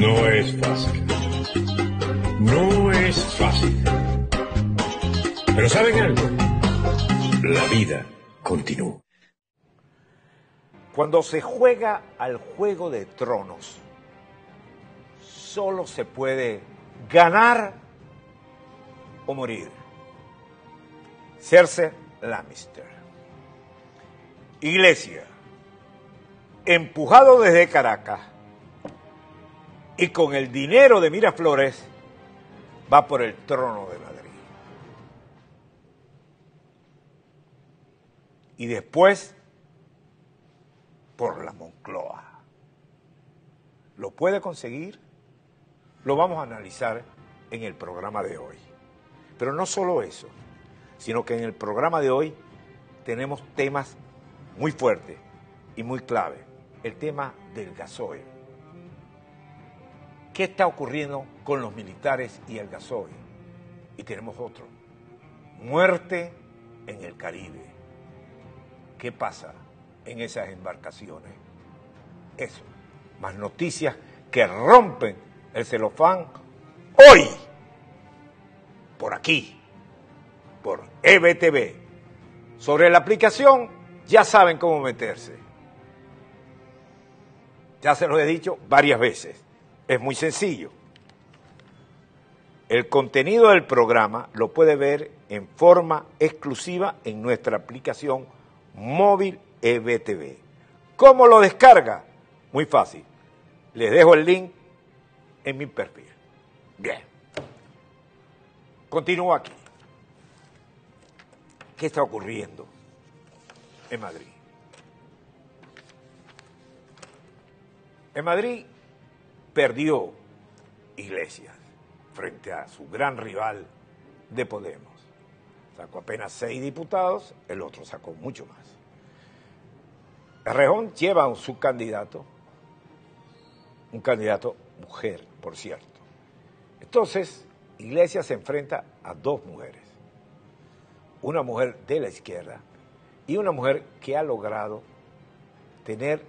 No es fácil. No es fácil. Pero ¿saben algo? La vida continúa. Cuando se juega al juego de tronos, solo se puede ganar o morir. Cersei Lannister. Iglesia, empujado desde Caracas y con el dinero de Miraflores, va por el trono de Madrid. Y después por la Moncloa. ¿Lo puede conseguir? Lo vamos a analizar en el programa de hoy. Pero no solo eso, sino que en el programa de hoy tenemos temas muy fuertes y muy clave. El tema del gasoil. ¿Qué está ocurriendo con los militares y el gasoil? Y tenemos otro. Muerte en el Caribe. ¿Qué pasa en esas embarcaciones? Eso. Más noticias que rompen el celofán hoy. Por aquí. Por EBTV. Sobre la aplicación ya saben cómo meterse. Ya se los he dicho varias veces. Es muy sencillo. El contenido del programa lo puede ver en forma exclusiva en nuestra aplicación móvil EBTV. ¿Cómo lo descarga? Muy fácil. Les dejo el link en mi perfil. Bien. Continúo aquí. ¿Qué está ocurriendo en Madrid? En Madrid perdió Iglesias frente a su gran rival de Podemos. Sacó apenas seis diputados, el otro sacó mucho más. Rejón lleva a su candidato, un candidato mujer, por cierto. Entonces, Iglesias se enfrenta a dos mujeres. Una mujer de la izquierda y una mujer que ha logrado tener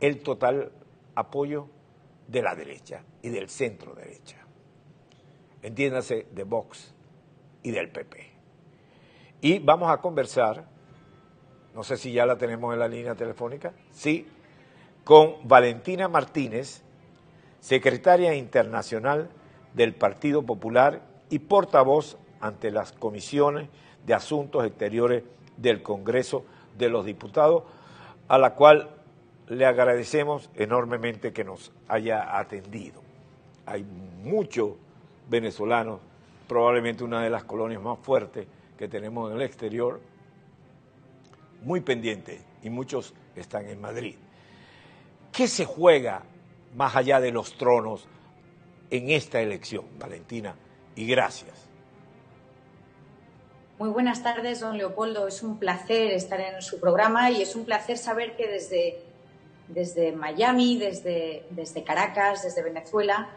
el total apoyo de la derecha y del centro derecha. Entiéndase de Vox y del PP. Y vamos a conversar, no sé si ya la tenemos en la línea telefónica, sí, con Valentina Martínez, secretaria internacional del Partido Popular y portavoz ante las comisiones de asuntos exteriores del Congreso de los Diputados, a la cual le agradecemos enormemente que nos haya atendido. Hay muchos venezolanos, probablemente una de las colonias más fuertes que tenemos en el exterior, muy pendientes y muchos están en Madrid. ¿Qué se juega más allá de los tronos en esta elección, Valentina? Y gracias. Muy buenas tardes, don Leopoldo. Es un placer estar en su programa y es un placer saber que desde desde Miami, desde, desde Caracas, desde Venezuela,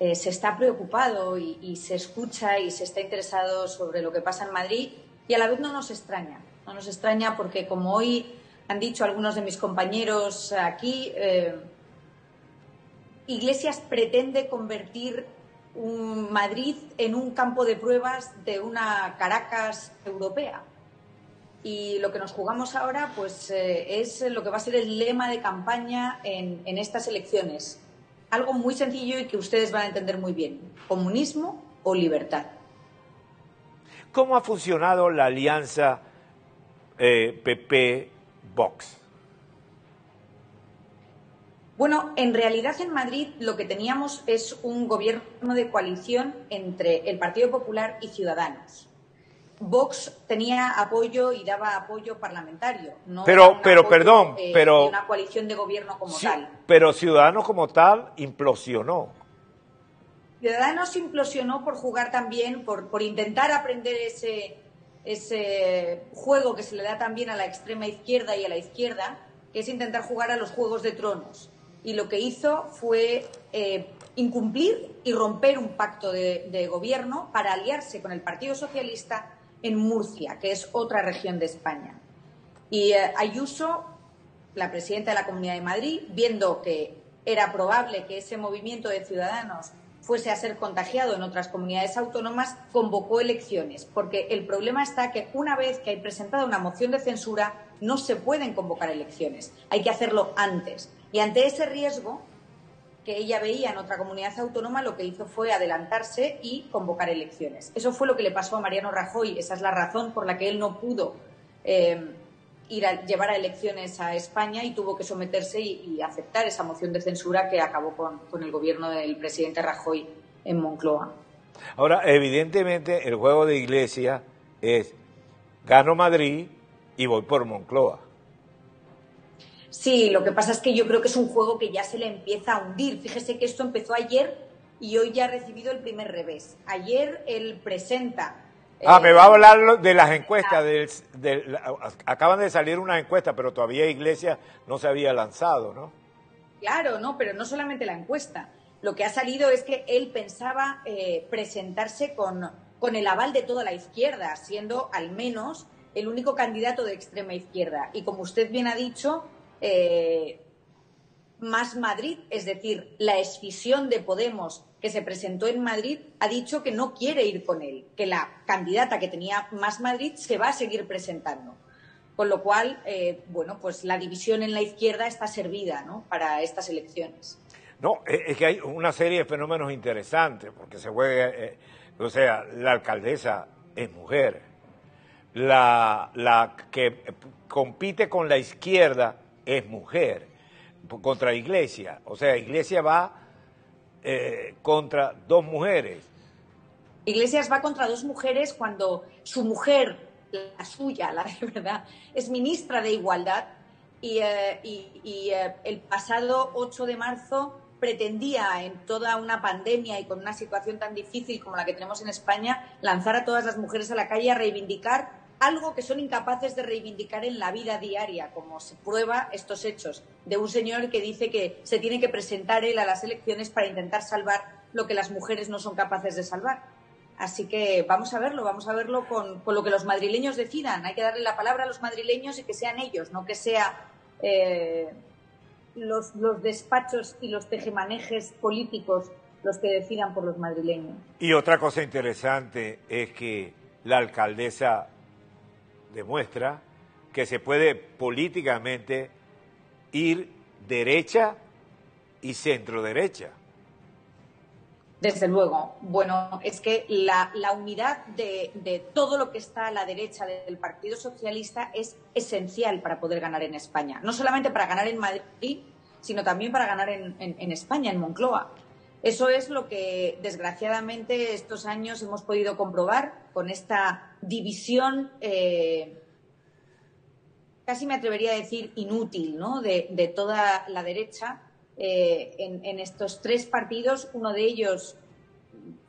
eh, se está preocupado y, se escucha y se está interesado sobre lo que pasa en Madrid y a la vez no nos extraña. No nos extraña porque, como hoy han dicho algunos de mis compañeros aquí, eh, Iglesias pretende convertir Madrid en un campo de pruebas de una Caracas europea. Y lo que nos jugamos ahora pues, eh, es lo que va a ser el lema de campaña en, en estas elecciones. Algo muy sencillo y que ustedes van a entender muy bien. Comunismo o libertad. ¿Cómo ha funcionado la alianza eh, PP-Vox? Bueno, en realidad en Madrid lo que teníamos es un gobierno de coalición entre el Partido Popular y Ciudadanos. Vox tenía apoyo y daba apoyo parlamentario. No pero, pero, perdón, eh, pero. una coalición de gobierno como tal. Pero Ciudadanos como tal implosionó. Ciudadanos implosionó por jugar también, por, por intentar aprender ese, ese juego que se le da también a la extrema izquierda y a la izquierda, que es intentar jugar a los juegos de tronos. Y lo que hizo fue eh, incumplir y romper un pacto de, de gobierno para aliarse con el Partido Socialista en Murcia, que es otra región de España. Y eh, Ayuso, la presidenta de la Comunidad de Madrid, viendo que era probable que ese movimiento de ciudadanos fuese a ser contagiado en otras comunidades autónomas, convocó elecciones, porque el problema está que una vez que hay presentada una moción de censura, no se pueden convocar elecciones, hay que hacerlo antes. Y ante ese riesgo que ella veía en otra comunidad autónoma, lo que hizo fue adelantarse y convocar elecciones. Eso fue lo que le pasó a Mariano Rajoy, esa es la razón por la que él no pudo eh, ir a llevar a elecciones a España y tuvo que someterse y, aceptar esa moción de censura que acabó con, el gobierno del presidente Rajoy en Moncloa. Ahora, evidentemente, el juego de Iglesia es gano Madrid y voy por Moncloa. Sí, lo que pasa es que yo creo que es un juego que ya se le empieza a hundir. Fíjese que esto empezó ayer y hoy ya ha recibido el primer revés. Ayer él presenta Ah, me va a hablar de las encuestas. acaban de salir unas encuestas, pero todavía Iglesia no se había lanzado, ¿no? Claro, no, pero no solamente la encuesta. Lo que ha salido es que él pensaba eh, presentarse con, con el aval de toda la izquierda, siendo al menos el único candidato de extrema izquierda. Y como usted bien ha dicho, eh, más Madrid, es decir, la escisión de Podemos que se presentó en Madrid ha dicho que no quiere ir con él, que la candidata que tenía más Madrid se va a seguir presentando. Con lo cual, eh, bueno, pues la división en la izquierda está servida ¿no? para estas elecciones. No, es que hay una serie de fenómenos interesantes, porque se juega, eh, o sea, la alcaldesa es mujer, la, la que compite con la izquierda es mujer, contra Iglesia, o sea, Iglesia va eh, contra dos mujeres. Iglesias va contra dos mujeres cuando su mujer, la suya, la de verdad, es ministra de Igualdad y, eh, eh, el pasado 8 de marzo pretendía, en toda una pandemia y con una situación tan difícil como la que tenemos en España, lanzar a todas las mujeres a la calle a reivindicar algo que son incapaces de reivindicar en la vida diaria, como se prueba estos hechos de un señor que dice que se tiene que presentar él a las elecciones para intentar salvar lo que las mujeres no son capaces de salvar. Así que vamos a verlo, vamos a verlo con, lo que los madrileños decidan. Hay que darle la palabra a los madrileños y que sean ellos, no que sea eh, los, los despachos y los tejemanejes políticos los que decidan por los madrileños. Y otra cosa interesante es que la alcaldesa demuestra que se puede políticamente ir derecha y centro derecha. Desde luego. Bueno, es que la, unidad de, todo lo que está a la derecha del Partido Socialista es esencial para poder ganar en España. No solamente para ganar en Madrid, sino también para ganar en, España, en Moncloa. Eso es lo que, desgraciadamente, estos años hemos podido comprobar con esta división, eh, casi me atrevería a decir inútil, ¿no? de, toda la derecha eh, en, estos tres partidos, uno de ellos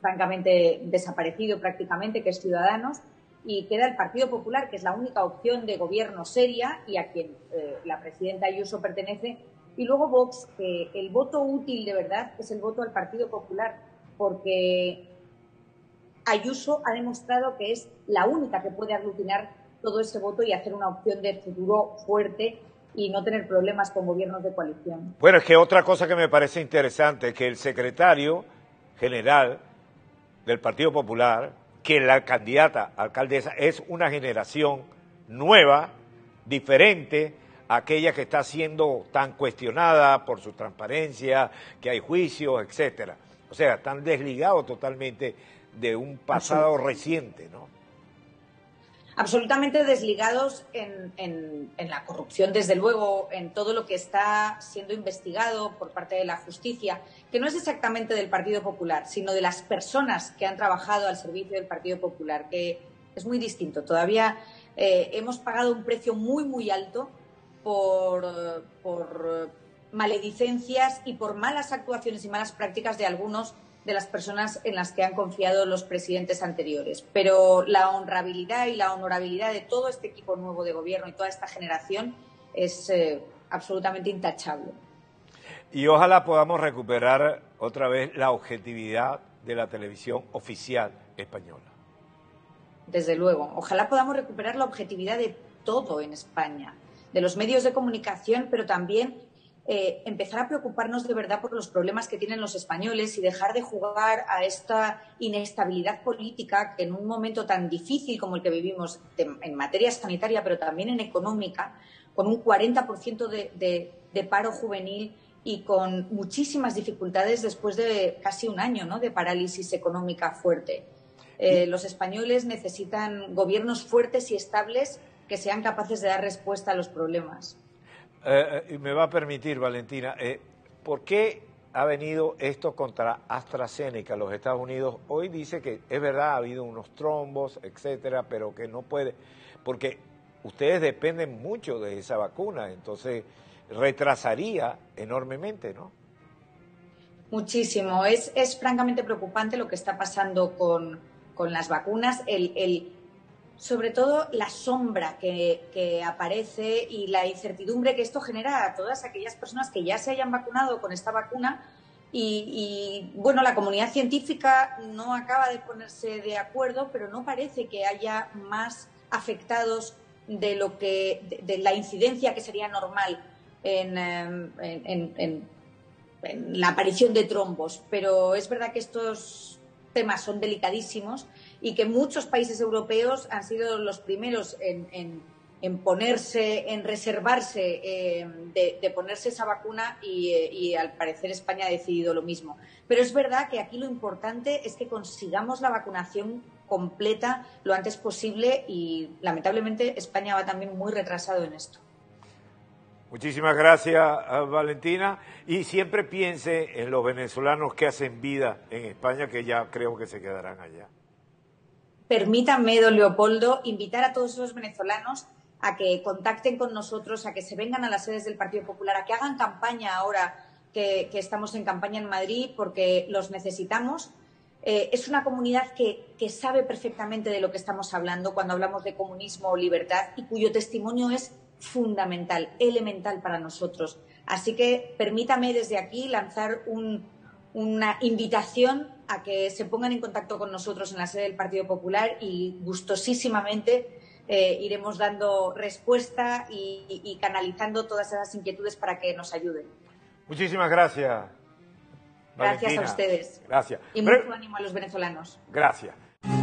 francamente desaparecido prácticamente, que es Ciudadanos, y queda el Partido Popular, que es la única opción de gobierno seria y a quien eh, la presidenta Ayuso pertenece, y luego Vox, que el voto útil de verdad es el voto al Partido Popular, porque Ayuso ha demostrado que es la única que puede aglutinar todo ese voto y hacer una opción de futuro fuerte y no tener problemas con gobiernos de coalición. Bueno, es que otra cosa que me parece interesante es que el secretario general del Partido Popular, que la candidata alcaldesa es una generación nueva, diferente aquella que está siendo tan cuestionada por su transparencia, que hay juicios, etcétera. O sea, están desligados totalmente de un pasado reciente, ¿no? Absolutamente desligados en, la corrupción, desde luego, en todo lo que está siendo investigado por parte de la justicia, que no es exactamente del Partido Popular, sino de las personas que han trabajado al servicio del Partido Popular, que es muy distinto. Todavía eh, hemos pagado un precio muy, muy alto por, por maledicencias y por malas actuaciones y malas prácticas de algunos de las personas en las que han confiado los presidentes anteriores. Pero la honrabilidad y la honorabilidad de todo este equipo nuevo de gobierno y toda esta generación es eh, absolutamente intachable. Y ojalá podamos recuperar otra vez la objetividad de la televisión oficial española. Desde luego, ojalá podamos recuperar la objetividad de todo en España, de los medios de comunicación, pero también eh, empezar a preocuparnos de verdad por los problemas que tienen los españoles y dejar de jugar a esta inestabilidad política que en un momento tan difícil como el que vivimos en materia sanitaria, pero también en económica, con un 40% de, de, paro juvenil y con muchísimas dificultades después de casi un año ¿no? de parálisis económica fuerte. Eh, los españoles necesitan gobiernos fuertes y estables que sean capaces de dar respuesta a los problemas. Eh, eh, y me va a permitir, Valentina, eh, ¿por qué ha venido esto contra AstraZeneca? Los Estados Unidos hoy dice que es verdad, ha habido unos trombos, etcétera, pero que no puede, porque ustedes dependen mucho de esa vacuna, entonces retrasaría enormemente, ¿no? Muchísimo. Es, es francamente preocupante lo que está pasando con, con las vacunas. El, el, sobre todo la sombra que, aparece y la incertidumbre que esto genera a todas aquellas personas que ya se hayan vacunado con esta vacuna y, bueno, la comunidad científica no acaba de ponerse de acuerdo, pero no parece que haya más afectados de lo que de, la incidencia que sería normal en, em, en, en la aparición de trombos. Pero es verdad que estos temas son delicadísimos y que muchos países europeos han sido los primeros en, ponerse, en reservarse eh, de, ponerse esa vacuna eh, y, al parecer España ha decidido lo mismo. Pero es verdad que aquí lo importante es que consigamos la vacunación completa lo antes posible y lamentablemente España va también muy retrasado en esto. Muchísimas gracias, Valentina. Y siempre piense en los venezolanos que hacen vida en España, que ya creo que se quedarán allá permítanme, don Leopoldo, invitar a todos esos venezolanos a que contacten con nosotros, a que se vengan a las sedes del Partido Popular, a que hagan campaña ahora que, estamos en campaña en Madrid, porque los necesitamos. Eh, es una comunidad que, sabe perfectamente de lo que estamos hablando cuando hablamos de comunismo o libertad y cuyo testimonio es fundamental, elemental para nosotros. Así que permítame desde aquí lanzar una invitación a que se pongan en contacto con nosotros en la sede del Partido Popular y gustosísimamente eh, iremos dando respuesta y, canalizando todas esas inquietudes para que nos ayuden. Muchísimas gracias. Gracias a ustedes. Gracias. Y mucho ánimo a los venezolanos. Gracias.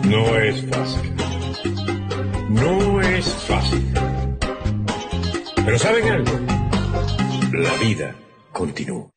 No es fácil. No es fácil. Pero ¿saben algo? La vida continúa.